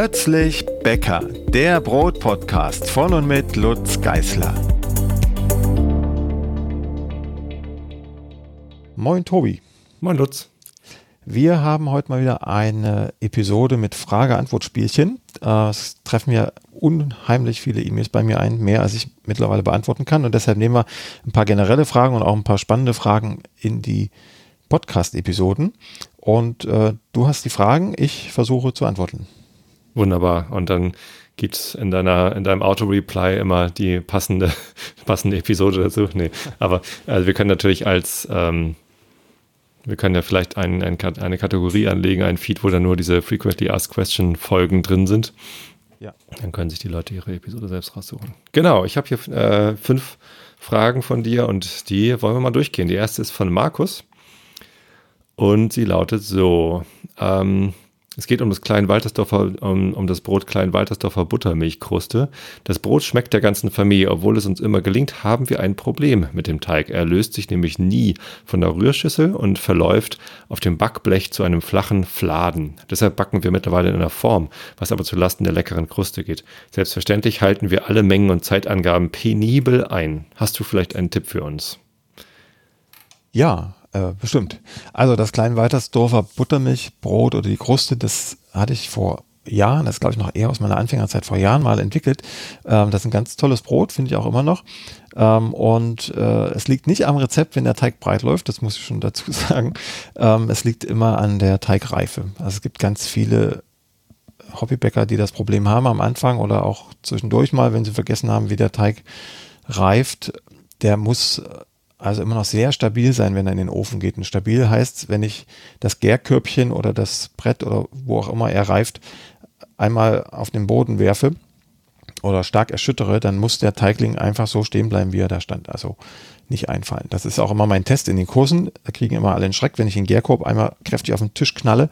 Plötzlich Bäcker, der Brotpodcast von und mit Lutz Geißler. Moin Tobi. Moin Lutz. Wir haben heute mal wieder eine Episode mit Frage-Antwort-Spielchen. Es treffen ja unheimlich viele E-Mails bei mir ein, mehr als ich mittlerweile beantworten kann. Und deshalb nehmen wir ein paar generelle Fragen und auch ein paar spannende Fragen in die Podcast-Episoden. Und äh, du hast die Fragen, ich versuche zu antworten. Wunderbar. Und dann gibt es in, deiner, in deinem Auto-Reply immer die passende, passende Episode dazu. Nee, aber also wir können natürlich als, ähm, wir können ja vielleicht ein, ein, eine Kategorie anlegen, ein Feed, wo dann nur diese Frequently Asked Question Folgen drin sind. Ja. Dann können sich die Leute ihre Episode selbst raussuchen. Genau, ich habe hier äh, fünf Fragen von dir und die wollen wir mal durchgehen. Die erste ist von Markus und sie lautet so: ähm, es geht um das Klein-Waltersdorfer, um, um das Brot Klein-Waltersdorfer Buttermilchkruste. Das Brot schmeckt der ganzen Familie. Obwohl es uns immer gelingt, haben wir ein Problem mit dem Teig. Er löst sich nämlich nie von der Rührschüssel und verläuft auf dem Backblech zu einem flachen Fladen. Deshalb backen wir mittlerweile in einer Form, was aber zu Lasten der leckeren Kruste geht. Selbstverständlich halten wir alle Mengen und Zeitangaben penibel ein. Hast du vielleicht einen Tipp für uns? Ja, äh, bestimmt. Also das Kleinweitersdorfer Buttermilchbrot oder die Kruste, das hatte ich vor Jahren, das glaube ich noch eher aus meiner Anfängerzeit vor Jahren mal entwickelt. Ähm, das ist ein ganz tolles Brot, finde ich auch immer noch. Ähm, und äh, es liegt nicht am Rezept, wenn der Teig breit läuft, das muss ich schon dazu sagen. Ähm, es liegt immer an der Teigreife. Also es gibt ganz viele Hobbybäcker, die das Problem haben am Anfang oder auch zwischendurch mal, wenn sie vergessen haben, wie der Teig reift. Der muss also immer noch sehr stabil sein, wenn er in den Ofen geht. Und stabil heißt, wenn ich das Gärkörbchen oder das Brett oder wo auch immer er reift, einmal auf den Boden werfe oder stark erschüttere, dann muss der Teigling einfach so stehen bleiben, wie er da stand. Also nicht einfallen. Das ist auch immer mein Test in den Kursen. Da kriegen immer alle einen Schreck, wenn ich den Gärkorb einmal kräftig auf den Tisch knalle.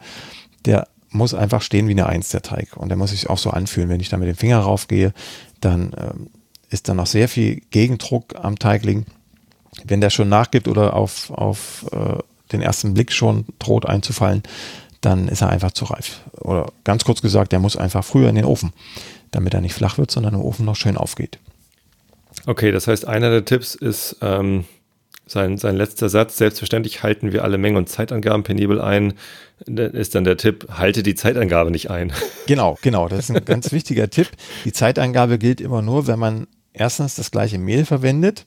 Der muss einfach stehen wie eine Eins, der Teig. Und der muss sich auch so anfühlen. Wenn ich da mit dem Finger raufgehe, dann ähm, ist da noch sehr viel Gegendruck am Teigling wenn der schon nachgibt oder auf, auf äh, den ersten Blick schon droht einzufallen, dann ist er einfach zu reif. Oder ganz kurz gesagt, der muss einfach früher in den Ofen, damit er nicht flach wird, sondern im Ofen noch schön aufgeht. Okay, das heißt, einer der Tipps ist ähm, sein, sein letzter Satz. Selbstverständlich halten wir alle Mengen und Zeitangaben penibel ein. Ist dann der Tipp, halte die Zeitangabe nicht ein. Genau, genau. Das ist ein ganz wichtiger Tipp. Die Zeitangabe gilt immer nur, wenn man erstens das gleiche Mehl verwendet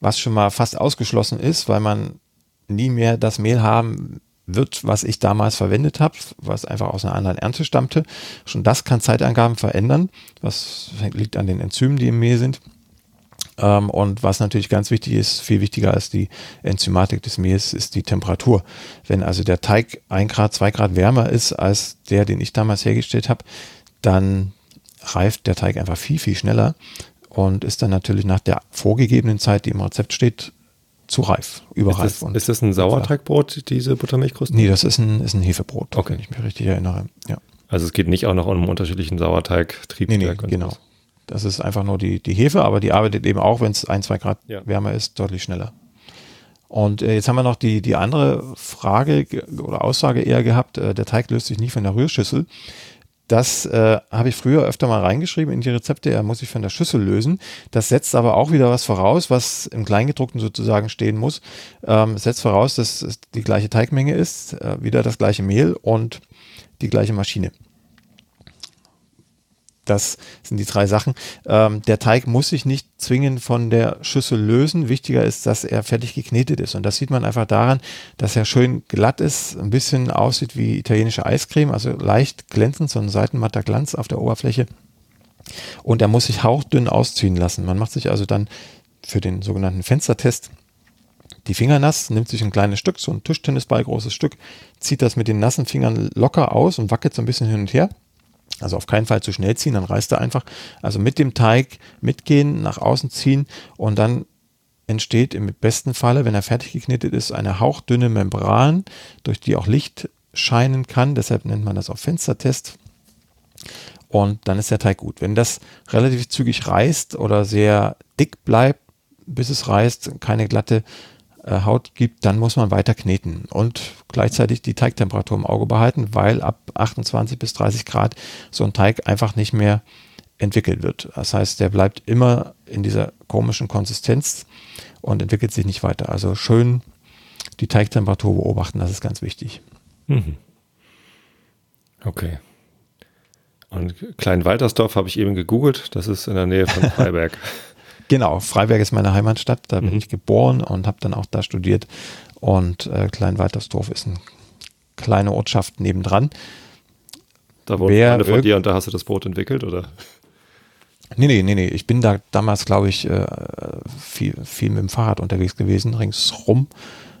was schon mal fast ausgeschlossen ist, weil man nie mehr das Mehl haben wird, was ich damals verwendet habe, was einfach aus einer anderen Ernte stammte. Schon das kann Zeitangaben verändern. Was liegt an den Enzymen, die im Mehl sind. Ähm, und was natürlich ganz wichtig ist, viel wichtiger als die Enzymatik des Mehls, ist die Temperatur. Wenn also der Teig ein Grad, zwei Grad wärmer ist als der, den ich damals hergestellt habe, dann reift der Teig einfach viel, viel schneller und ist dann natürlich nach der vorgegebenen Zeit, die im Rezept steht, zu reif, überreif. Ist das, ist das ein Sauerteigbrot, diese Buttermilchkruste? Nee, das ist ein, ist ein Hefebrot, okay. wenn ich mich richtig erinnere. Ja. Also es geht nicht auch noch um einen unterschiedlichen Sauerteig-Triebwerk? Nee, nee, genau. Das ist einfach nur die, die Hefe, aber die arbeitet eben auch, wenn es ein, zwei Grad ja. wärmer ist, deutlich schneller. Und äh, jetzt haben wir noch die, die andere Frage oder Aussage eher gehabt, äh, der Teig löst sich nie von der Rührschüssel. Das äh, habe ich früher öfter mal reingeschrieben in die Rezepte. Er muss sich von der Schüssel lösen. Das setzt aber auch wieder was voraus, was im Kleingedruckten sozusagen stehen muss. Ähm, setzt voraus, dass es die gleiche Teigmenge ist, äh, wieder das gleiche Mehl und die gleiche Maschine. Das sind die drei Sachen. Ähm, der Teig muss sich nicht zwingend von der Schüssel lösen. Wichtiger ist, dass er fertig geknetet ist. Und das sieht man einfach daran, dass er schön glatt ist, ein bisschen aussieht wie italienische Eiscreme, also leicht glänzend, so ein seitenmatter Glanz auf der Oberfläche. Und er muss sich hauchdünn ausziehen lassen. Man macht sich also dann für den sogenannten Fenstertest die Finger nass, nimmt sich ein kleines Stück, so ein Tischtennisball großes Stück, zieht das mit den nassen Fingern locker aus und wackelt so ein bisschen hin und her also auf keinen Fall zu schnell ziehen, dann reißt er einfach. Also mit dem Teig mitgehen, nach außen ziehen und dann entsteht im besten Falle, wenn er fertig geknetet ist, eine hauchdünne Membran, durch die auch Licht scheinen kann. Deshalb nennt man das auch Fenstertest. Und dann ist der Teig gut. Wenn das relativ zügig reißt oder sehr dick bleibt, bis es reißt, keine glatte Haut gibt, dann muss man weiter kneten und gleichzeitig die Teigtemperatur im Auge behalten, weil ab 28 bis 30 Grad so ein Teig einfach nicht mehr entwickelt wird. Das heißt, der bleibt immer in dieser komischen Konsistenz und entwickelt sich nicht weiter. Also schön die Teigtemperatur beobachten, das ist ganz wichtig. Mhm. Okay. Und Klein-Waltersdorf habe ich eben gegoogelt, das ist in der Nähe von Freiberg. Genau, Freiberg ist meine Heimatstadt, da bin mhm. ich geboren und habe dann auch da studiert. Und äh, Klein-Waltersdorf ist eine kleine Ortschaft nebendran. Da wohnt Wer eine von dir und da hast du das Boot entwickelt, oder? Nee, nee, nee, nee. Ich bin da damals, glaube ich, äh, viel, viel mit dem Fahrrad unterwegs gewesen, ringsrum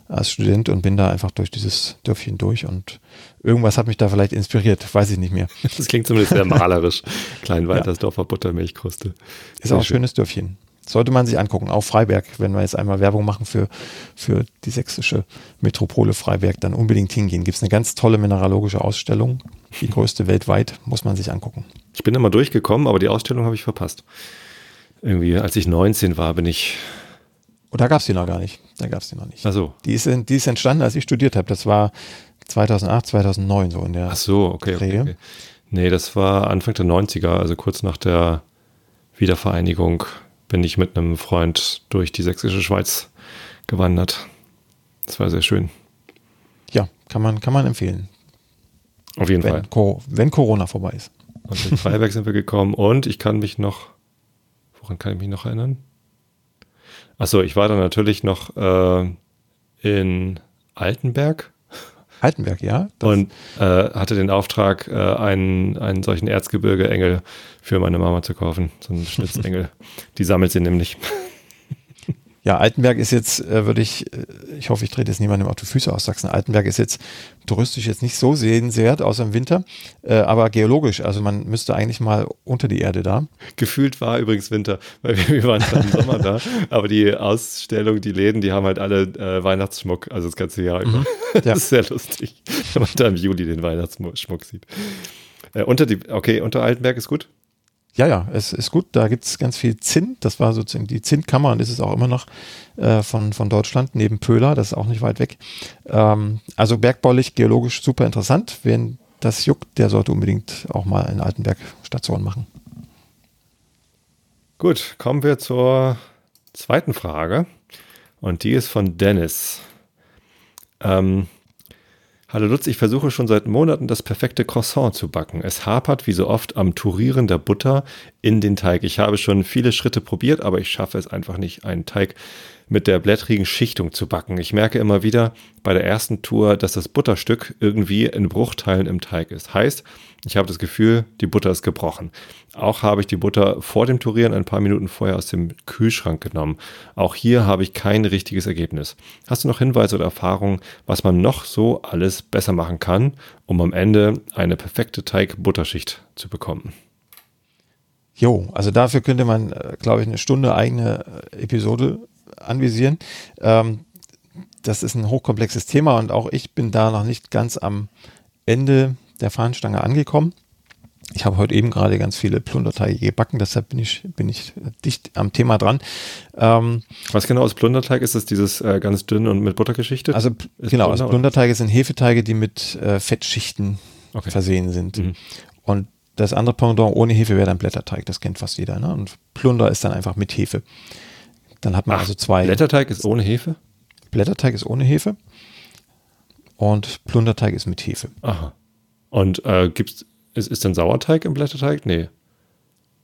als Student und bin da einfach durch dieses Dörfchen durch und irgendwas hat mich da vielleicht inspiriert, weiß ich nicht mehr. Das klingt zumindest sehr malerisch. Kleinwaltersdorfer ja. Buttermilchkruste. Ist auch ein schönes Dörfchen. Sollte man sich angucken. Auch Freiberg, wenn wir jetzt einmal Werbung machen für, für die sächsische Metropole Freiberg, dann unbedingt hingehen. Gibt es eine ganz tolle mineralogische Ausstellung, die größte weltweit, muss man sich angucken. Ich bin immer durchgekommen, aber die Ausstellung habe ich verpasst. Irgendwie, als ich 19 war, bin ich. Oh, da gab es die noch gar nicht. Da gab es die noch nicht. Ach so. Die ist, die ist entstanden, als ich studiert habe. Das war 2008, 2009 so in der. Ach so, okay, okay, okay. Nee, das war Anfang der 90er, also kurz nach der Wiedervereinigung bin ich mit einem Freund durch die sächsische Schweiz gewandert. Das war sehr schön. Ja, kann man, kann man empfehlen. Auf jeden wenn, Fall. Co wenn Corona vorbei ist. Und in Freiberg sind wir gekommen und ich kann mich noch, woran kann ich mich noch erinnern? Achso, ich war dann natürlich noch äh, in Altenberg. Altenberg, ja. Und äh, hatte den Auftrag, äh, einen, einen solchen Erzgebirge-Engel für meine Mama zu kaufen. So einen Schnitzengel. Die sammelt sie nämlich. Ja, Altenberg ist jetzt, äh, würde ich, äh, ich hoffe, ich trete jetzt niemandem auf die Füße aus Sachsen. Altenberg ist jetzt touristisch jetzt nicht so sehenswert, außer im Winter, äh, aber geologisch. Also man müsste eigentlich mal unter die Erde da. Gefühlt war übrigens Winter, weil wir, wir waren im Sommer da. Aber die Ausstellung, die Läden, die haben halt alle äh, Weihnachtsschmuck, also das ganze Jahr über. Mhm, ja. Das ist sehr lustig, wenn man da im Juli den Weihnachtsschmuck sieht. Äh, unter die, okay, unter Altenberg ist gut. Ja, ja, es ist gut. Da gibt es ganz viel Zinn. Das war sozusagen die Zinnkammer und ist es auch immer noch äh, von, von Deutschland neben Pöhler. Das ist auch nicht weit weg. Ähm, also bergbaulich, geologisch super interessant. Wen das juckt, der sollte unbedingt auch mal eine Altenberg Station machen. Gut, kommen wir zur zweiten Frage. Und die ist von Dennis. Ähm, Hallo Lutz, ich versuche schon seit Monaten das perfekte Croissant zu backen. Es hapert wie so oft am Turieren der Butter in den Teig. Ich habe schon viele Schritte probiert, aber ich schaffe es einfach nicht, einen Teig mit der blättrigen Schichtung zu backen. Ich merke immer wieder bei der ersten Tour, dass das Butterstück irgendwie in Bruchteilen im Teig ist. Heißt, ich habe das Gefühl, die Butter ist gebrochen. Auch habe ich die Butter vor dem Turieren ein paar Minuten vorher aus dem Kühlschrank genommen. Auch hier habe ich kein richtiges Ergebnis. Hast du noch Hinweise oder Erfahrungen, was man noch so alles besser machen kann, um am Ende eine perfekte Teig-Butterschicht zu bekommen? Jo, also dafür könnte man, äh, glaube ich, eine Stunde eigene äh, Episode anvisieren. Ähm, das ist ein hochkomplexes Thema und auch ich bin da noch nicht ganz am Ende der Fahnenstange angekommen. Ich habe heute eben gerade ganz viele Plunderteige gebacken, deshalb bin ich, bin ich dicht am Thema dran. Ähm, Was genau ist Plunderteig? Ist das dieses äh, ganz dünn und mit Butter geschichtet? Also ist genau, also Plunderteige sind Hefeteige, die mit äh, Fettschichten okay. versehen sind. Mhm. Und das andere Pendant ohne Hefe wäre dann Blätterteig, das kennt fast jeder. Ne? Und Plunder ist dann einfach mit Hefe. Dann hat man Ach, also zwei. Blätterteig ist ohne Hefe? Blätterteig ist ohne Hefe. Und Plunderteig ist mit Hefe. Aha. Und äh, gibt's, ist, ist denn Sauerteig im Blätterteig? Nee.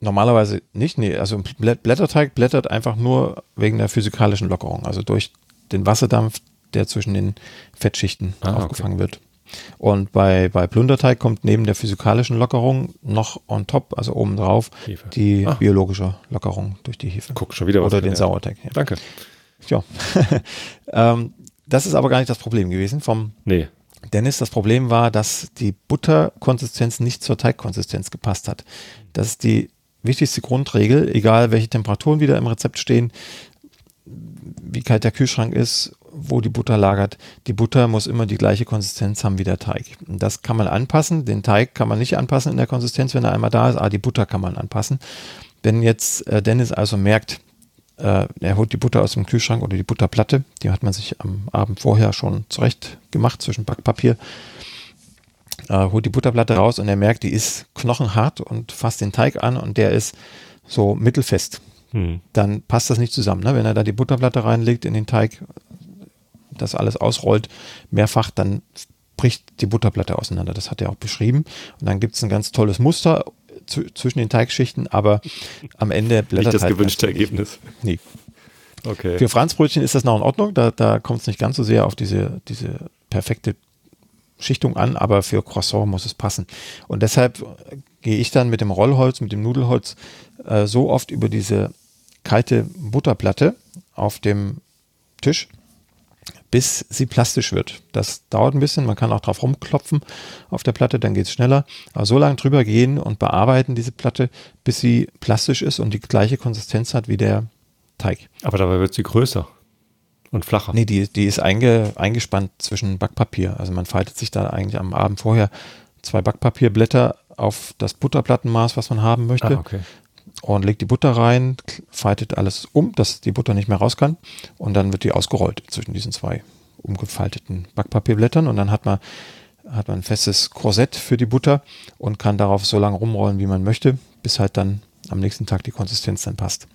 Normalerweise nicht, nee. Also Blätterteig blättert einfach nur wegen der physikalischen Lockerung, also durch den Wasserdampf, der zwischen den Fettschichten ah, aufgefangen okay. wird. Und bei, bei Plunderteig kommt neben der physikalischen Lockerung noch on top, also obendrauf, Hefe. die ah. biologische Lockerung durch die Hefe. Guck schon wieder was. Oder den Sauerteig. Ja. Danke. Ja. ähm, das ist aber gar nicht das Problem gewesen vom nee. Dennis. Das Problem war, dass die Butterkonsistenz nicht zur Teigkonsistenz gepasst hat. Das ist die wichtigste Grundregel, egal welche Temperaturen wieder im Rezept stehen, wie kalt der Kühlschrank ist wo die Butter lagert. Die Butter muss immer die gleiche Konsistenz haben wie der Teig. Und das kann man anpassen. Den Teig kann man nicht anpassen in der Konsistenz, wenn er einmal da ist, aber die Butter kann man anpassen. Wenn jetzt äh, Dennis also merkt, äh, er holt die Butter aus dem Kühlschrank oder die Butterplatte. Die hat man sich am Abend vorher schon zurecht gemacht zwischen Backpapier. Äh, holt die Butterplatte raus und er merkt, die ist knochenhart und fasst den Teig an und der ist so mittelfest. Hm. Dann passt das nicht zusammen. Ne? Wenn er da die Butterplatte reinlegt in den Teig, das alles ausrollt, mehrfach, dann bricht die Butterplatte auseinander. Das hat er auch beschrieben. Und dann gibt es ein ganz tolles Muster zwischen den Teigschichten, aber am Ende blättert Nicht das halt gewünschte Ergebnis. Nee. Okay. Für Franzbrötchen ist das noch in Ordnung. Da, da kommt es nicht ganz so sehr auf diese, diese perfekte Schichtung an, aber für Croissant muss es passen. Und deshalb gehe ich dann mit dem Rollholz, mit dem Nudelholz äh, so oft über diese kalte Butterplatte auf dem Tisch, bis sie plastisch wird. Das dauert ein bisschen, man kann auch drauf rumklopfen auf der Platte, dann geht es schneller. Aber so lange drüber gehen und bearbeiten diese Platte, bis sie plastisch ist und die gleiche Konsistenz hat wie der Teig. Aber dabei wird sie größer und flacher. Nee, die, die ist einge, eingespannt zwischen Backpapier. Also man faltet sich da eigentlich am Abend vorher zwei Backpapierblätter auf das Butterplattenmaß, was man haben möchte. Ah, okay und legt die Butter rein, faltet alles um, dass die Butter nicht mehr raus kann und dann wird die ausgerollt zwischen diesen zwei umgefalteten Backpapierblättern und dann hat man, hat man ein festes Korsett für die Butter und kann darauf so lange rumrollen, wie man möchte, bis halt dann am nächsten Tag die Konsistenz dann passt.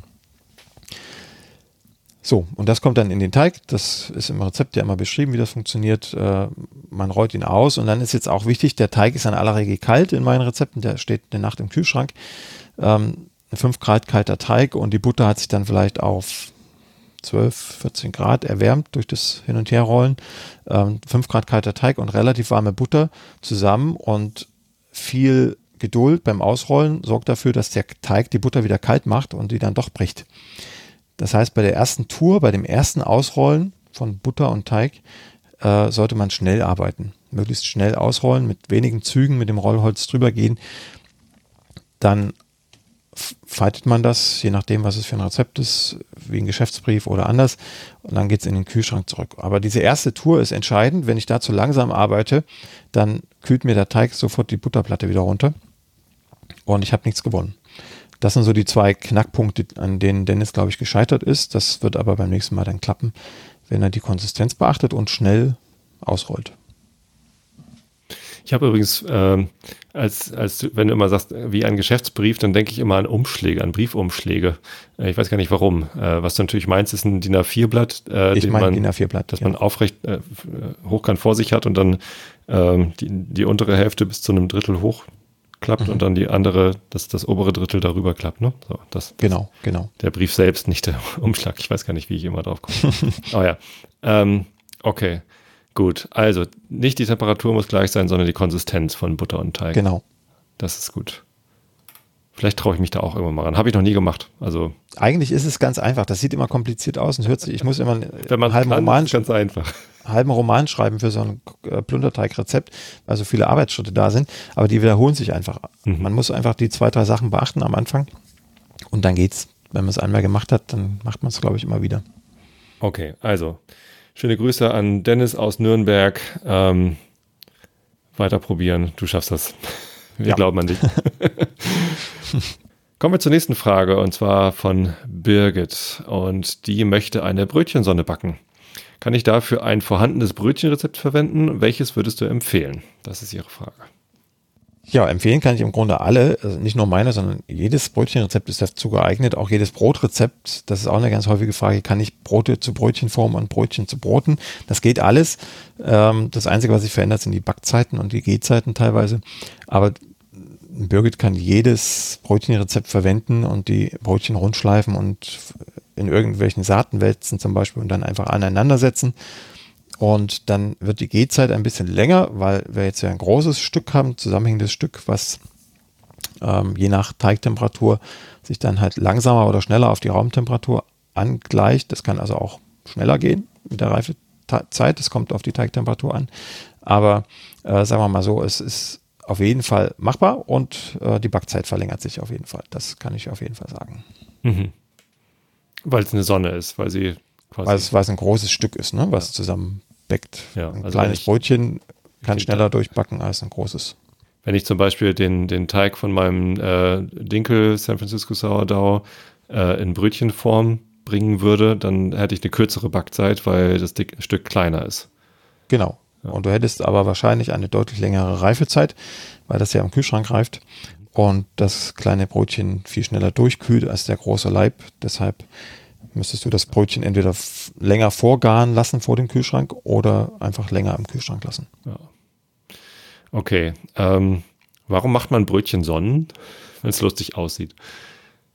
So, und das kommt dann in den Teig. Das ist im Rezept ja immer beschrieben, wie das funktioniert. Äh, man rollt ihn aus und dann ist jetzt auch wichtig, der Teig ist in aller Regel kalt in meinen Rezepten, der steht eine Nacht im Kühlschrank. Ähm, 5 Grad kalter Teig und die Butter hat sich dann vielleicht auf 12, 14 Grad erwärmt durch das Hin- und Herrollen. Ähm, 5 Grad kalter Teig und relativ warme Butter zusammen und viel Geduld beim Ausrollen sorgt dafür, dass der Teig die Butter wieder kalt macht und die dann doch bricht. Das heißt, bei der ersten Tour, bei dem ersten Ausrollen von Butter und Teig, äh, sollte man schnell arbeiten. Möglichst schnell ausrollen, mit wenigen Zügen mit dem Rollholz drüber gehen. Dann faltet man das, je nachdem, was es für ein Rezept ist, wie ein Geschäftsbrief oder anders, und dann geht es in den Kühlschrank zurück. Aber diese erste Tour ist entscheidend. Wenn ich da zu langsam arbeite, dann kühlt mir der Teig sofort die Butterplatte wieder runter und ich habe nichts gewonnen. Das sind so die zwei Knackpunkte, an denen Dennis, glaube ich, gescheitert ist. Das wird aber beim nächsten Mal dann klappen, wenn er die Konsistenz beachtet und schnell ausrollt. Ich habe übrigens, äh, als, als wenn du immer sagst, wie ein Geschäftsbrief, dann denke ich immer an Umschläge, an Briefumschläge. Äh, ich weiß gar nicht warum. Äh, was du natürlich meinst, ist ein DIN A4-Blatt, äh, ich mein DIN A4-Blatt, das ja. man aufrecht äh, hochkant vor sich hat und dann ähm, die, die untere Hälfte bis zu einem Drittel hochklappt mhm. und dann die andere, das, das obere Drittel darüber klappt. Ne? So, das, genau, genau. Der Brief selbst, nicht der Umschlag. Ich weiß gar nicht, wie ich immer drauf komme. oh ja. Ähm, okay. Gut, also nicht die Temperatur muss gleich sein, sondern die Konsistenz von Butter und Teig. Genau. Das ist gut. Vielleicht traue ich mich da auch irgendwann mal ran. Habe ich noch nie gemacht. Also eigentlich ist es ganz einfach. Das sieht immer kompliziert aus und hört sich. Ich muss immer man halben kann, Roman ganz einfach. halben Roman schreiben für so ein äh, Plunderteig-Rezept, weil so viele Arbeitsschritte da sind. Aber die wiederholen sich einfach. Mhm. Man muss einfach die zwei drei Sachen beachten am Anfang und dann geht's. Wenn man es einmal gemacht hat, dann macht man es glaube ich immer wieder. Okay, also Schöne Grüße an Dennis aus Nürnberg. Ähm, weiter probieren, du schaffst das. Wir ja. glauben an dich. Kommen wir zur nächsten Frage und zwar von Birgit. Und die möchte eine Brötchensonne backen. Kann ich dafür ein vorhandenes Brötchenrezept verwenden? Welches würdest du empfehlen? Das ist ihre Frage. Ja, empfehlen kann ich im Grunde alle, also nicht nur meine, sondern jedes Brötchenrezept ist dazu geeignet, auch jedes Brotrezept. Das ist auch eine ganz häufige Frage, kann ich Brote zu Brötchen formen und Brötchen zu Broten? Das geht alles. Ähm, das Einzige, was sich verändert, sind die Backzeiten und die Gehzeiten teilweise. Aber Birgit kann jedes Brötchenrezept verwenden und die Brötchen rundschleifen und in irgendwelchen Saaten wälzen zum Beispiel und dann einfach aneinandersetzen. Und dann wird die Gehzeit ein bisschen länger, weil wir jetzt ja ein großes Stück haben, zusammenhängendes Stück, was ähm, je nach Teigtemperatur sich dann halt langsamer oder schneller auf die Raumtemperatur angleicht. Das kann also auch schneller gehen mit der Reifezeit. Das kommt auf die Teigtemperatur an. Aber äh, sagen wir mal so, es ist auf jeden Fall machbar und äh, die Backzeit verlängert sich auf jeden Fall. Das kann ich auf jeden Fall sagen. Mhm. Weil es eine Sonne ist, weil sie quasi. Weil es, weil es ein großes Stück ist, ne? was ja. zusammen backt. Ja, ein also kleines Brötchen kann schneller durchbacken als ein großes. Wenn ich zum Beispiel den, den Teig von meinem äh, Dinkel San Francisco Sourdough äh, in Brötchenform bringen würde, dann hätte ich eine kürzere Backzeit, weil das Stück kleiner ist. Genau. Ja. Und du hättest aber wahrscheinlich eine deutlich längere Reifezeit, weil das ja im Kühlschrank reift und das kleine Brötchen viel schneller durchkühlt als der große Leib. Deshalb müsstest du das Brötchen entweder länger vorgaren lassen vor dem Kühlschrank oder einfach länger im Kühlschrank lassen. Ja. Okay. Ähm, warum macht man Brötchen Sonnen, wenn es lustig aussieht?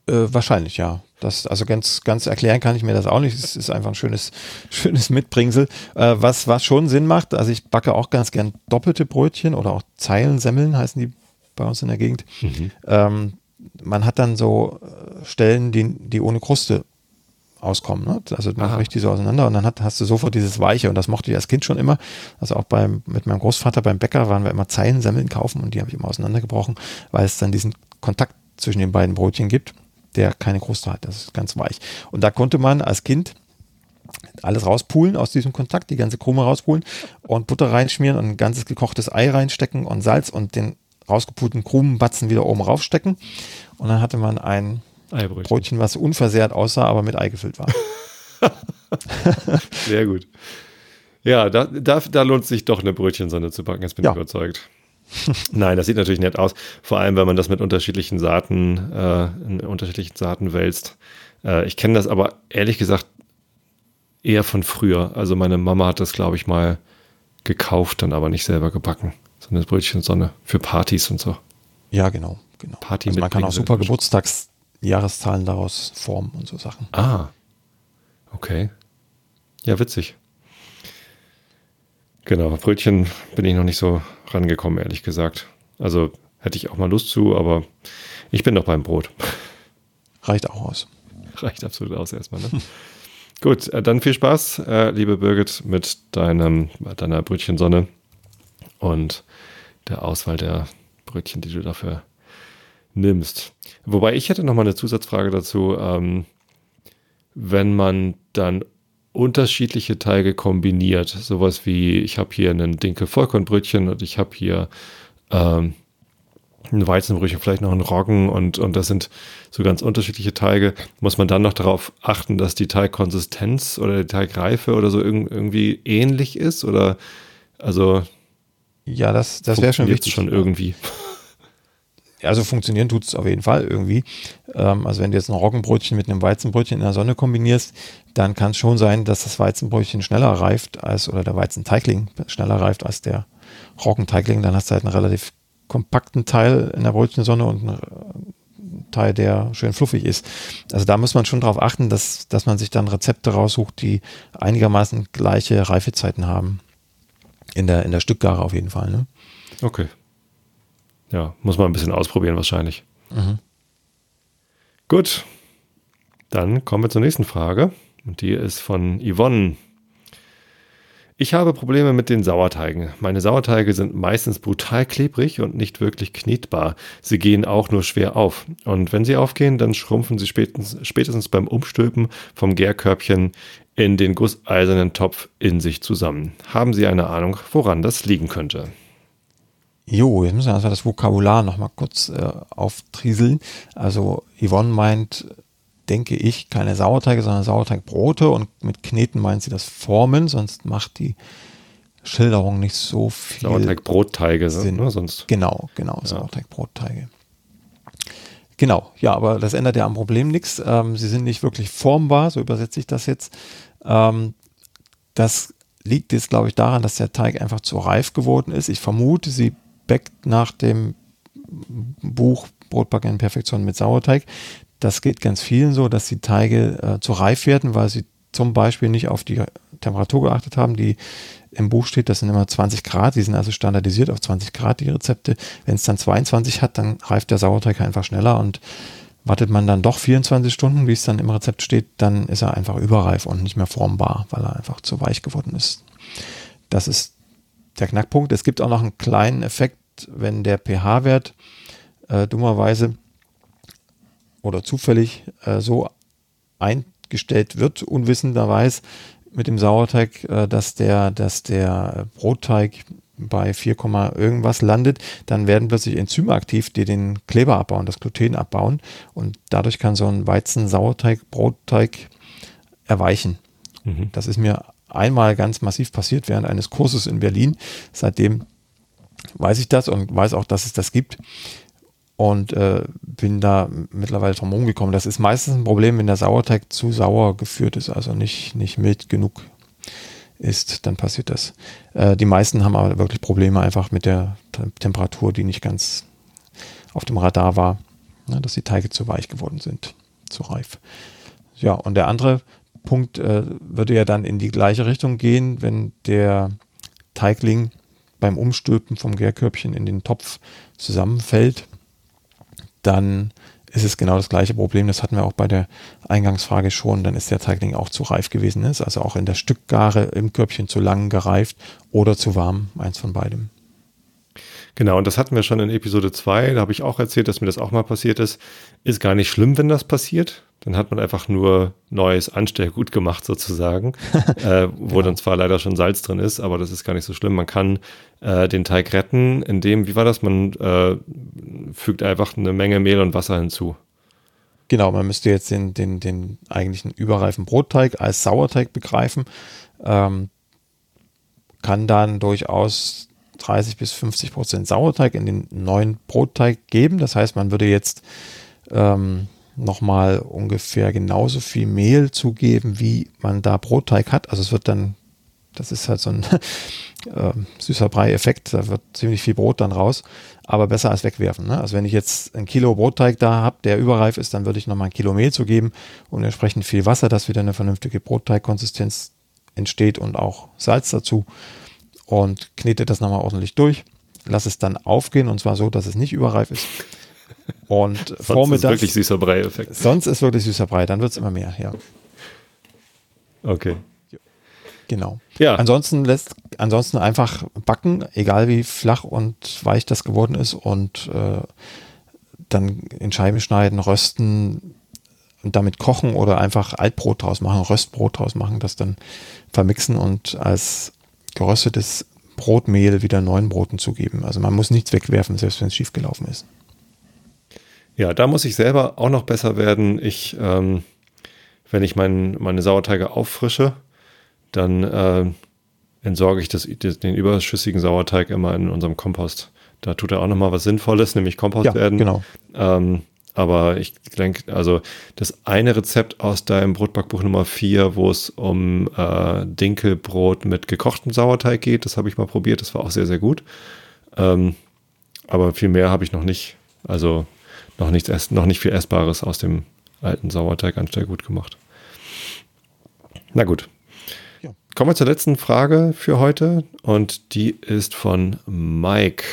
Äh, wahrscheinlich, ja. Das, also ganz, ganz erklären kann ich mir das auch nicht. Es ist einfach ein schönes, schönes Mitbringsel. Äh, was, was schon Sinn macht, also ich backe auch ganz gern doppelte Brötchen oder auch Zeilensemmeln heißen die bei uns in der Gegend. Mhm. Ähm, man hat dann so äh, Stellen, die, die ohne Kruste auskommen. Ne? Also Aha. bricht die so auseinander und dann hat, hast du sofort dieses Weiche und das mochte ich als Kind schon immer. Also auch beim, mit meinem Großvater beim Bäcker waren wir immer Zeilensemmeln kaufen und die habe ich immer auseinandergebrochen, weil es dann diesen Kontakt zwischen den beiden Brötchen gibt der keine Kruste hat. Das ist ganz weich. Und da konnte man als Kind alles rauspulen aus diesem Kontakt, die ganze Krume rauspulen und Butter reinschmieren und ein ganzes gekochtes Ei reinstecken und Salz und den rausgepulten Krumenbatzen wieder oben raufstecken. Und dann hatte man ein Eibrötchen. Brötchen, was unversehrt aussah, aber mit Ei gefüllt war. Sehr gut. Ja, da, da, da lohnt sich doch eine Brötchensonne zu backen, jetzt bin ja. ich überzeugt. Nein, das sieht natürlich nett aus. Vor allem, wenn man das mit unterschiedlichen Saaten, äh, in unterschiedlichen Saaten wälzt. Äh, ich kenne das aber ehrlich gesagt eher von früher. Also meine Mama hat das, glaube ich, mal gekauft, dann aber nicht selber gebacken. So eine Brötchensonne für Partys und so. Ja, genau. genau. Party also man kann auch super Geburtstagsjahreszahlen daraus formen und so Sachen. Ah, okay. Ja, witzig. Genau, Brötchen bin ich noch nicht so rangekommen, ehrlich gesagt. Also hätte ich auch mal Lust zu, aber ich bin noch beim Brot. Reicht auch aus. Reicht absolut aus erstmal, ne? Gut, äh, dann viel Spaß, äh, liebe Birgit, mit deinem, deiner Brötchensonne und der Auswahl der Brötchen, die du dafür nimmst. Wobei ich hätte noch mal eine Zusatzfrage dazu. Ähm, wenn man dann unterschiedliche Teige kombiniert. Sowas wie, ich habe hier einen Dinkel-Vollkornbrötchen und ich habe hier ähm, ein Weizenbrötchen, vielleicht noch ein Roggen und, und das sind so ganz unterschiedliche Teige. Muss man dann noch darauf achten, dass die Teigkonsistenz oder die Teigreife oder so irgendwie ähnlich ist? Oder also ja, das, das wäre schon wichtig. schon irgendwie also funktionieren tut es auf jeden Fall irgendwie. Ähm, also wenn du jetzt ein Roggenbrötchen mit einem Weizenbrötchen in der Sonne kombinierst, dann kann es schon sein, dass das Weizenbrötchen schneller reift als, oder der Weizenteigling schneller reift als der Roggenteigling. Dann hast du halt einen relativ kompakten Teil in der Brötchensonne und einen Teil, der schön fluffig ist. Also da muss man schon darauf achten, dass, dass man sich dann Rezepte raussucht, die einigermaßen gleiche Reifezeiten haben. In der, in der Stückgare auf jeden Fall. Ne? Okay ja, muss man ein bisschen ausprobieren wahrscheinlich. Mhm. Gut, dann kommen wir zur nächsten Frage. Und die ist von Yvonne. Ich habe Probleme mit den Sauerteigen. Meine Sauerteige sind meistens brutal klebrig und nicht wirklich knetbar. Sie gehen auch nur schwer auf. Und wenn sie aufgehen, dann schrumpfen sie spätestens, spätestens beim Umstülpen vom Gärkörbchen in den gusseisernen Topf in sich zusammen. Haben Sie eine Ahnung, woran das liegen könnte? Jo, jetzt müssen wir also das Vokabular nochmal kurz äh, auftrieseln. Also Yvonne meint, denke ich, keine Sauerteige, sondern Sauerteigbrote und mit Kneten meint sie das Formen, sonst macht die Schilderung nicht so viel Sauerteigbrotteige Sinn. Ne, sonst. Genau, genau, ja. Sauerteigbrotteige. Genau, ja, aber das ändert ja am Problem nichts. Ähm, sie sind nicht wirklich formbar, so übersetze ich das jetzt. Ähm, das liegt jetzt, glaube ich, daran, dass der Teig einfach zu reif geworden ist. Ich vermute, sie Beck nach dem Buch Brotbacken in Perfektion mit Sauerteig. Das geht ganz vielen so, dass die Teige äh, zu reif werden, weil sie zum Beispiel nicht auf die Temperatur geachtet haben, die im Buch steht, das sind immer 20 Grad, die sind also standardisiert auf 20 Grad, die Rezepte. Wenn es dann 22 hat, dann reift der Sauerteig einfach schneller und wartet man dann doch 24 Stunden, wie es dann im Rezept steht, dann ist er einfach überreif und nicht mehr formbar, weil er einfach zu weich geworden ist. Das ist der Knackpunkt. Es gibt auch noch einen kleinen Effekt, wenn der pH-Wert äh, dummerweise oder zufällig äh, so eingestellt wird, unwissenderweise mit dem Sauerteig, äh, dass der, dass der Brotteig bei 4, irgendwas landet, dann werden plötzlich Enzyme aktiv, die den Kleber abbauen, das Gluten abbauen und dadurch kann so ein Weizen-Sauerteig, Brotteig erweichen. Mhm. Das ist mir einmal ganz massiv passiert während eines Kurses in Berlin. Seitdem weiß ich das und weiß auch, dass es das gibt und äh, bin da mittlerweile drum rumgekommen. Das ist meistens ein Problem, wenn der Sauerteig zu sauer geführt ist, also nicht, nicht mild genug ist, dann passiert das. Äh, die meisten haben aber wirklich Probleme einfach mit der Temperatur, die nicht ganz auf dem Radar war, ne, dass die Teige zu weich geworden sind, zu reif. Ja, und der andere Punkt äh, würde ja dann in die gleiche Richtung gehen, wenn der Teigling beim Umstülpen vom Gärkörbchen in den Topf zusammenfällt dann ist es genau das gleiche Problem. Das hatten wir auch bei der Eingangsfrage schon. Dann ist der Teigling auch zu reif gewesen. Ist also auch in der Stückgare im Körbchen zu lang gereift oder zu warm. Eins von beidem. Genau, und das hatten wir schon in Episode 2. Da habe ich auch erzählt, dass mir das auch mal passiert ist. Ist gar nicht schlimm, wenn das passiert. Dann hat man einfach nur neues Anstellgut gemacht sozusagen, äh, wo genau. dann zwar leider schon Salz drin ist, aber das ist gar nicht so schlimm. Man kann äh, den Teig retten, indem, wie war das, man äh, fügt einfach eine Menge Mehl und Wasser hinzu. Genau, man müsste jetzt den, den, den eigentlichen überreifen Brotteig als Sauerteig begreifen. Ähm, kann dann durchaus 30 bis 50 Prozent Sauerteig in den neuen Brotteig geben. Das heißt, man würde jetzt ähm, nochmal ungefähr genauso viel Mehl zugeben, wie man da Brotteig hat. Also es wird dann, das ist halt so ein äh, süßer Brei-Effekt, da wird ziemlich viel Brot dann raus, aber besser als wegwerfen. Ne? Also wenn ich jetzt ein Kilo Brotteig da habe, der überreif ist, dann würde ich nochmal ein Kilo Mehl zugeben und entsprechend viel Wasser, dass wieder eine vernünftige Brotteigkonsistenz entsteht und auch Salz dazu und knete das nochmal ordentlich durch. Lass es dann aufgehen und zwar so, dass es nicht überreif ist. Und sonst vormittags. Sonst ist wirklich süßer Brei-Effekt. Sonst ist wirklich süßer Brei, dann wird es immer mehr, ja. Okay. Genau. Ja. Ansonsten lässt, ansonsten einfach backen, egal wie flach und weich das geworden ist und äh, dann in Scheiben schneiden, rösten und damit kochen oder einfach Altbrot draus machen, Röstbrot draus machen, das dann vermixen und als geröstetes Brotmehl wieder neuen Broten zugeben. Also man muss nichts wegwerfen, selbst wenn es schief gelaufen ist. Ja, da muss ich selber auch noch besser werden. Ich, ähm, wenn ich mein, meine Sauerteige auffrische, dann äh, entsorge ich das, den überschüssigen Sauerteig immer in unserem Kompost. Da tut er auch nochmal was Sinnvolles, nämlich Kompost ja, werden. Genau. Ähm, aber ich denke, also das eine Rezept aus deinem Brotbackbuch Nummer 4, wo es um äh, Dinkelbrot mit gekochtem Sauerteig geht, das habe ich mal probiert, das war auch sehr, sehr gut. Ähm, aber viel mehr habe ich noch nicht. Also noch, nichts, noch nicht viel Essbares aus dem alten Sauerteig gut gemacht. Na gut. Ja. Kommen wir zur letzten Frage für heute und die ist von Mike.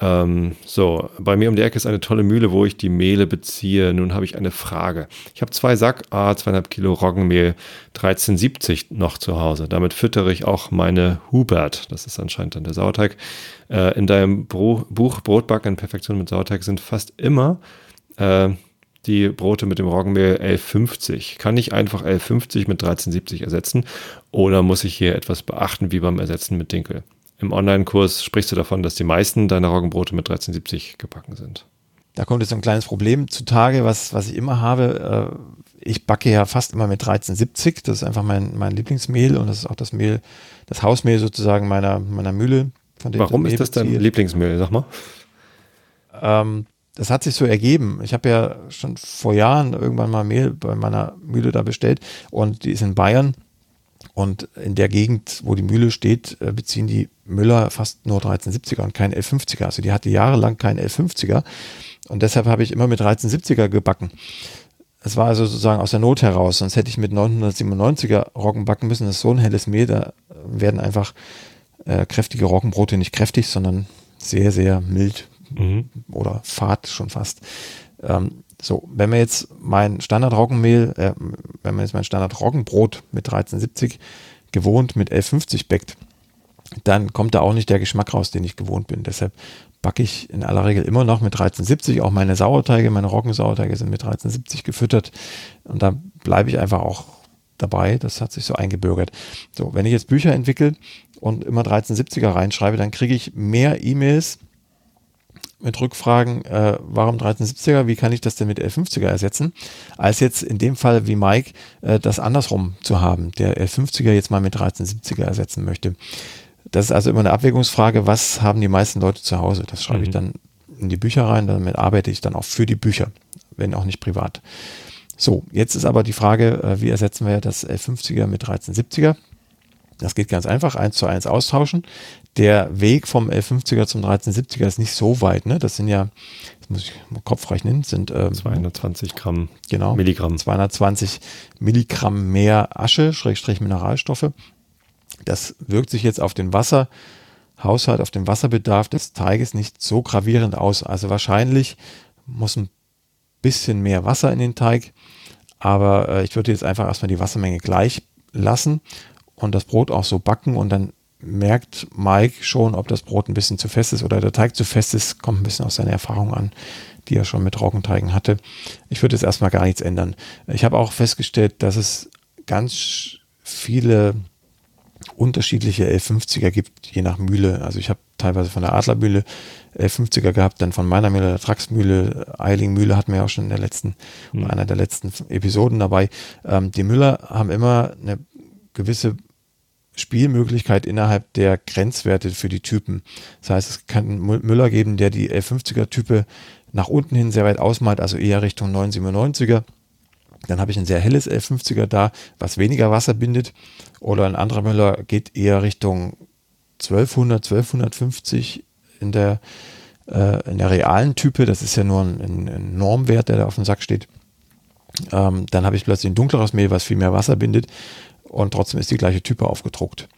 Ähm, so, bei mir um die Ecke ist eine tolle Mühle, wo ich die Mehle beziehe. Nun habe ich eine Frage. Ich habe zwei Sack, ah, zweieinhalb Kilo Roggenmehl 1370 noch zu Hause. Damit füttere ich auch meine Hubert. Das ist anscheinend dann der Sauerteig. Äh, in deinem Bro Buch Brotbacken in Perfektion mit Sauerteig sind fast immer äh, die Brote mit dem Roggenmehl 1150. Kann ich einfach 1150 mit 1370 ersetzen oder muss ich hier etwas beachten wie beim Ersetzen mit Dinkel? Im Online-Kurs sprichst du davon, dass die meisten deiner Roggenbrote mit 1370 gebacken sind. Da kommt jetzt ein kleines Problem zutage, was, was ich immer habe. Äh, ich backe ja fast immer mit 1370. Das ist einfach mein, mein Lieblingsmehl und das ist auch das Mehl, das Hausmehl sozusagen meiner, meiner Mühle. Warum ist das dein Lieblingsmehl, sag mal? Ähm, das hat sich so ergeben. Ich habe ja schon vor Jahren irgendwann mal Mehl bei meiner Mühle da bestellt und die ist in Bayern und in der Gegend, wo die Mühle steht, äh, beziehen die Müller fast nur 1370er und kein L50er. Also die hatte jahrelang kein L50er. Und deshalb habe ich immer mit 1370er gebacken. Es war also sozusagen aus der Not heraus, sonst hätte ich mit 997er Roggen backen müssen. Das ist so ein helles Mehl, da werden einfach äh, kräftige Roggenbrote nicht kräftig, sondern sehr, sehr mild mhm. oder fad schon fast. Ähm, so, wenn man jetzt mein Standard-Roggenmehl, äh, wenn man jetzt mein Standard-Roggenbrot mit 1370 gewohnt mit 1150 backt, dann kommt da auch nicht der Geschmack raus, den ich gewohnt bin. Deshalb backe ich in aller Regel immer noch mit 1370. Auch meine Sauerteige, meine Roggensauerteige sind mit 1370 gefüttert. Und da bleibe ich einfach auch dabei. Das hat sich so eingebürgert. So, wenn ich jetzt Bücher entwickle und immer 1370er reinschreibe, dann kriege ich mehr E-Mails mit Rückfragen, äh, warum 1370er, wie kann ich das denn mit 1150er ersetzen, als jetzt in dem Fall wie Mike äh, das andersrum zu haben, der 1150er jetzt mal mit 1370er ersetzen möchte. Das ist also immer eine Abwägungsfrage, was haben die meisten Leute zu Hause? Das schreibe mhm. ich dann in die Bücher rein, damit arbeite ich dann auch für die Bücher, wenn auch nicht privat. So, jetzt ist aber die Frage, äh, wie ersetzen wir das 1150er mit 1370er? Das geht ganz einfach, eins zu eins austauschen. Der Weg vom 1150er zum 1370er ist nicht so weit. Ne? Das sind ja, das muss ich im Kopf rechnen, sind ähm, 220 Gramm genau, Milligramm. 220 Milligramm mehr Asche, Schrägstrich Mineralstoffe. Das wirkt sich jetzt auf den Wasserhaushalt, auf den Wasserbedarf des Teiges nicht so gravierend aus. Also wahrscheinlich muss ein bisschen mehr Wasser in den Teig, aber äh, ich würde jetzt einfach erstmal die Wassermenge gleich lassen und das Brot auch so backen und dann merkt Mike schon, ob das Brot ein bisschen zu fest ist oder der Teig zu fest ist, kommt ein bisschen aus seiner Erfahrung an, die er schon mit Roggenteigen hatte. Ich würde jetzt erstmal gar nichts ändern. Ich habe auch festgestellt, dass es ganz viele unterschiedliche L50er gibt, je nach Mühle. Also ich habe teilweise von der Adlermühle L50er gehabt, dann von meiner Mühle, der Traxmühle, Eiling Mühle hatten wir auch schon in der letzten, mhm. einer der letzten Episoden dabei. Ähm, die Müller haben immer eine gewisse Spielmöglichkeit innerhalb der Grenzwerte für die Typen. Das heißt, es kann einen Müller geben, der die L50er-Type nach unten hin sehr weit ausmalt, also eher Richtung 997er. Dann habe ich ein sehr helles L50er da, was weniger Wasser bindet. Oder ein anderer Müller geht eher Richtung 1200, 1250 in der, äh, in der realen Type. Das ist ja nur ein, ein Normwert, der da auf dem Sack steht. Ähm, dann habe ich plötzlich ein dunkleres Mehl, was viel mehr Wasser bindet und trotzdem ist die gleiche Type aufgedruckt.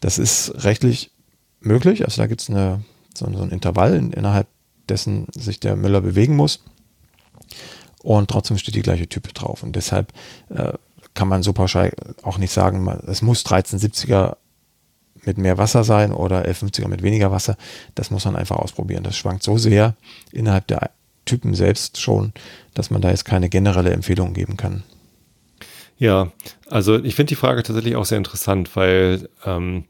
Das ist rechtlich möglich. Also da gibt es so, so ein Intervall, in, innerhalb dessen sich der Müller bewegen muss. Und trotzdem steht die gleiche Type drauf. Und deshalb äh, kann man so pauschal auch nicht sagen, es muss 1370er mit mehr Wasser sein oder 1150er mit weniger Wasser. Das muss man einfach ausprobieren. Das schwankt so sehr innerhalb der Typen selbst schon, dass man da jetzt keine generelle Empfehlung geben kann. Ja, also ich finde die Frage tatsächlich auch sehr interessant, weil ähm,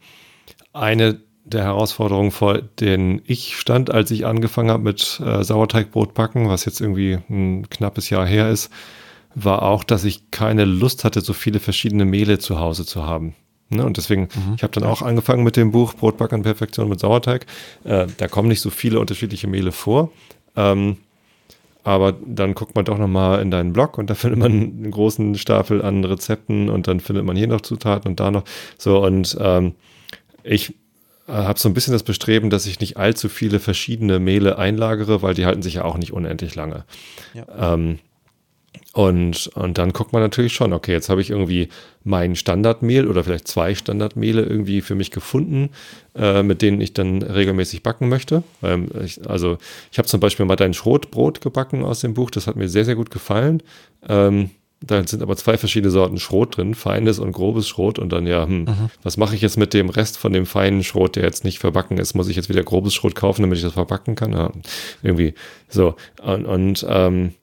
eine der Herausforderungen, vor denen ich stand, als ich angefangen habe mit äh, Sauerteigbrot backen, was jetzt irgendwie ein knappes Jahr her ist, war auch, dass ich keine Lust hatte, so viele verschiedene Mehle zu Hause zu haben. Ne? Und deswegen, mhm. ich habe dann auch angefangen mit dem Buch Brotbacken Perfektion mit Sauerteig. Äh, da kommen nicht so viele unterschiedliche Mehle vor. Ähm, aber dann guckt man doch nochmal in deinen Blog und da findet man einen großen Stapel an Rezepten und dann findet man hier noch Zutaten und da noch. So, und ähm, ich äh, habe so ein bisschen das Bestreben, dass ich nicht allzu viele verschiedene Mehle einlagere, weil die halten sich ja auch nicht unendlich lange. Ja. Ähm, und, und dann guckt man natürlich schon, okay, jetzt habe ich irgendwie mein Standardmehl oder vielleicht zwei Standardmehle irgendwie für mich gefunden, äh, mit denen ich dann regelmäßig backen möchte. Ähm, ich, also ich habe zum Beispiel mal dein Schrotbrot gebacken aus dem Buch, das hat mir sehr, sehr gut gefallen. Ähm, da sind aber zwei verschiedene Sorten Schrot drin, feines und grobes Schrot. Und dann ja, hm, mhm. was mache ich jetzt mit dem Rest von dem feinen Schrot, der jetzt nicht verbacken ist? Muss ich jetzt wieder grobes Schrot kaufen, damit ich das verbacken kann? Ja, irgendwie so. Und, und ähm,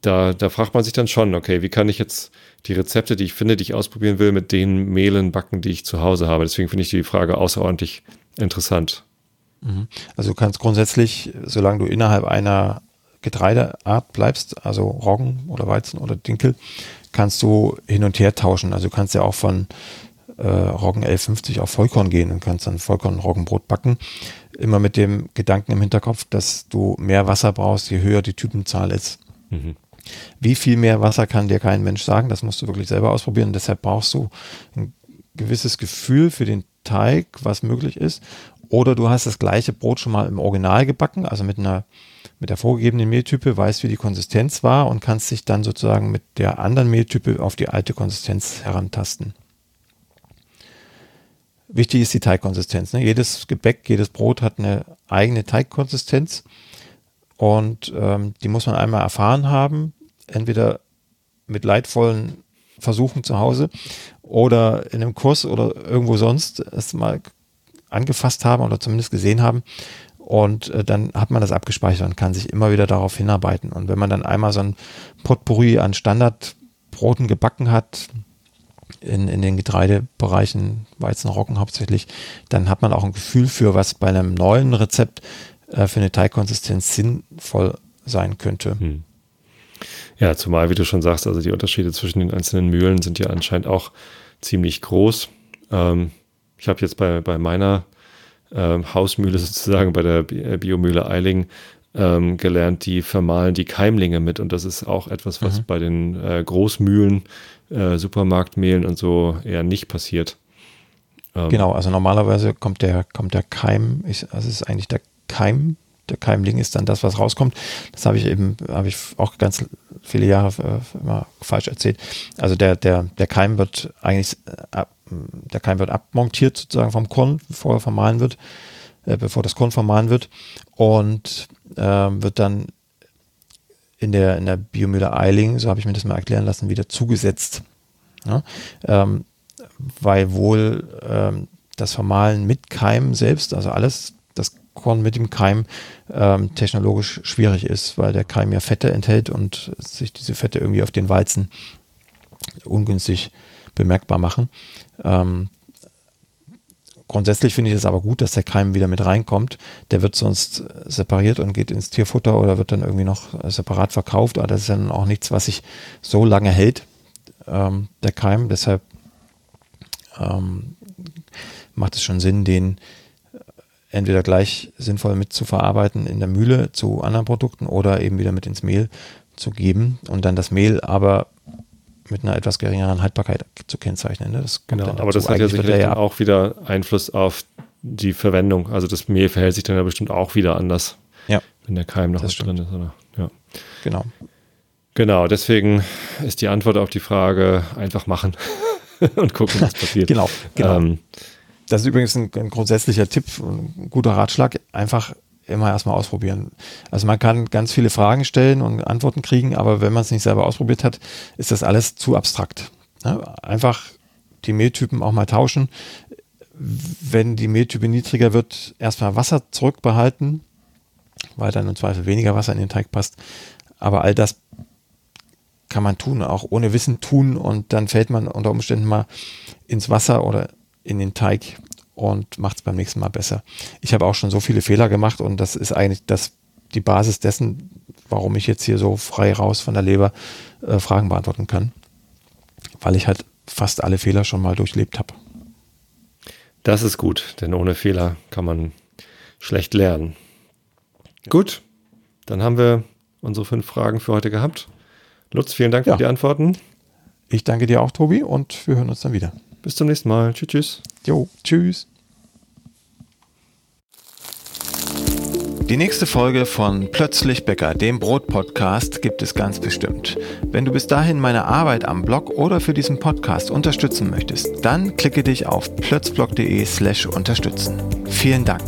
da, da fragt man sich dann schon, okay, wie kann ich jetzt die Rezepte, die ich finde, die ich ausprobieren will, mit den Mehlen backen, die ich zu Hause habe? Deswegen finde ich die Frage außerordentlich interessant. Mhm. Also du kannst grundsätzlich, solange du innerhalb einer Getreideart bleibst, also Roggen oder Weizen oder Dinkel, kannst du hin und her tauschen. Also du kannst ja auch von äh, Roggen 1150 auf Vollkorn gehen und kannst dann Vollkorn-Roggenbrot backen. Immer mit dem Gedanken im Hinterkopf, dass du mehr Wasser brauchst, je höher die Typenzahl ist. Mhm. Wie viel mehr Wasser kann dir kein Mensch sagen? Das musst du wirklich selber ausprobieren. Deshalb brauchst du ein gewisses Gefühl für den Teig, was möglich ist. Oder du hast das gleiche Brot schon mal im Original gebacken, also mit einer mit der vorgegebenen Mehltype, weißt, wie die Konsistenz war und kannst dich dann sozusagen mit der anderen Mehltype auf die alte Konsistenz herantasten. Wichtig ist die Teigkonsistenz. Ne? Jedes Gebäck, jedes Brot hat eine eigene Teigkonsistenz und ähm, die muss man einmal erfahren haben, entweder mit leidvollen Versuchen zu Hause oder in einem Kurs oder irgendwo sonst es mal angefasst haben oder zumindest gesehen haben. Und äh, dann hat man das abgespeichert und kann sich immer wieder darauf hinarbeiten. Und wenn man dann einmal so ein Potpourri an Standardbroten gebacken hat, in, in den Getreidebereichen, Weizen, Roggen hauptsächlich, dann hat man auch ein Gefühl für, was bei einem neuen Rezept äh, für eine Teigkonsistenz sinnvoll sein könnte. Hm. Ja, zumal, wie du schon sagst, also die Unterschiede zwischen den einzelnen Mühlen sind ja anscheinend auch ziemlich groß. Ähm, ich habe jetzt bei, bei meiner ähm, Hausmühle sozusagen, bei der äh, Biomühle Eiling, ähm, gelernt, die vermahlen die Keimlinge mit. Und das ist auch etwas, was mhm. bei den äh, Großmühlen, äh, Supermarktmehlen und so eher nicht passiert. Ähm, genau, also normalerweise kommt der, kommt der Keim, ich, also es ist eigentlich der Keim, der Keimling ist dann das, was rauskommt. Das habe ich eben, habe ich auch ganz viele Jahre äh, immer falsch erzählt. Also der, der, der Keim wird eigentlich, äh, der Keim wird abmontiert sozusagen vom Korn, bevor er vermahlen wird, äh, bevor das Korn vermahlen wird und ähm, wird dann in der, in der Biomühle Eiling, so habe ich mir das mal erklären lassen, wieder zugesetzt. Ja? Ähm, weil wohl ähm, das Vermahlen mit Keim selbst, also alles, das Korn mit dem Keim, ähm, technologisch schwierig ist, weil der Keim ja Fette enthält und sich diese Fette irgendwie auf den Weizen ungünstig bemerkbar machen. Ähm, Grundsätzlich finde ich es aber gut, dass der Keim wieder mit reinkommt. Der wird sonst separiert und geht ins Tierfutter oder wird dann irgendwie noch separat verkauft. Aber das ist dann auch nichts, was sich so lange hält, ähm, der Keim. Deshalb ähm, macht es schon Sinn, den entweder gleich sinnvoll mit zu verarbeiten in der Mühle zu anderen Produkten oder eben wieder mit ins Mehl zu geben und dann das Mehl aber mit einer etwas geringeren Haltbarkeit zu kennzeichnen. Ne? Das genau, aber das hat ja sicherlich ja auch wieder Einfluss auf die Verwendung. Also das Mehl verhält sich dann ja bestimmt auch wieder anders, ja. wenn der Keim noch drin ist. Oder? Ja. Genau. Genau, deswegen ist die Antwort auf die Frage einfach machen und gucken, was passiert. genau, genau. Ähm, das ist übrigens ein, ein grundsätzlicher Tipp, ein guter Ratschlag. Einfach immer erstmal ausprobieren. Also man kann ganz viele Fragen stellen und Antworten kriegen, aber wenn man es nicht selber ausprobiert hat, ist das alles zu abstrakt. Ja, einfach die Mehltypen auch mal tauschen. Wenn die Mehltype niedriger wird, erstmal Wasser zurückbehalten, weil dann im Zweifel weniger Wasser in den Teig passt. Aber all das kann man tun, auch ohne Wissen tun und dann fällt man unter Umständen mal ins Wasser oder in den Teig und macht es beim nächsten Mal besser. Ich habe auch schon so viele Fehler gemacht und das ist eigentlich das, die Basis dessen, warum ich jetzt hier so frei raus von der Leber äh, Fragen beantworten kann. Weil ich halt fast alle Fehler schon mal durchlebt habe. Das ist gut, denn ohne Fehler kann man schlecht lernen. Gut, dann haben wir unsere fünf Fragen für heute gehabt. Lutz, vielen Dank ja. für die Antworten. Ich danke dir auch, Tobi, und wir hören uns dann wieder. Bis zum nächsten Mal. Tschüss, tschüss. Jo, tschüss. Die nächste Folge von Plötzlich Bäcker, dem Brot-Podcast, gibt es ganz bestimmt. Wenn du bis dahin meine Arbeit am Blog oder für diesen Podcast unterstützen möchtest, dann klicke dich auf plötzblog.de slash unterstützen. Vielen Dank.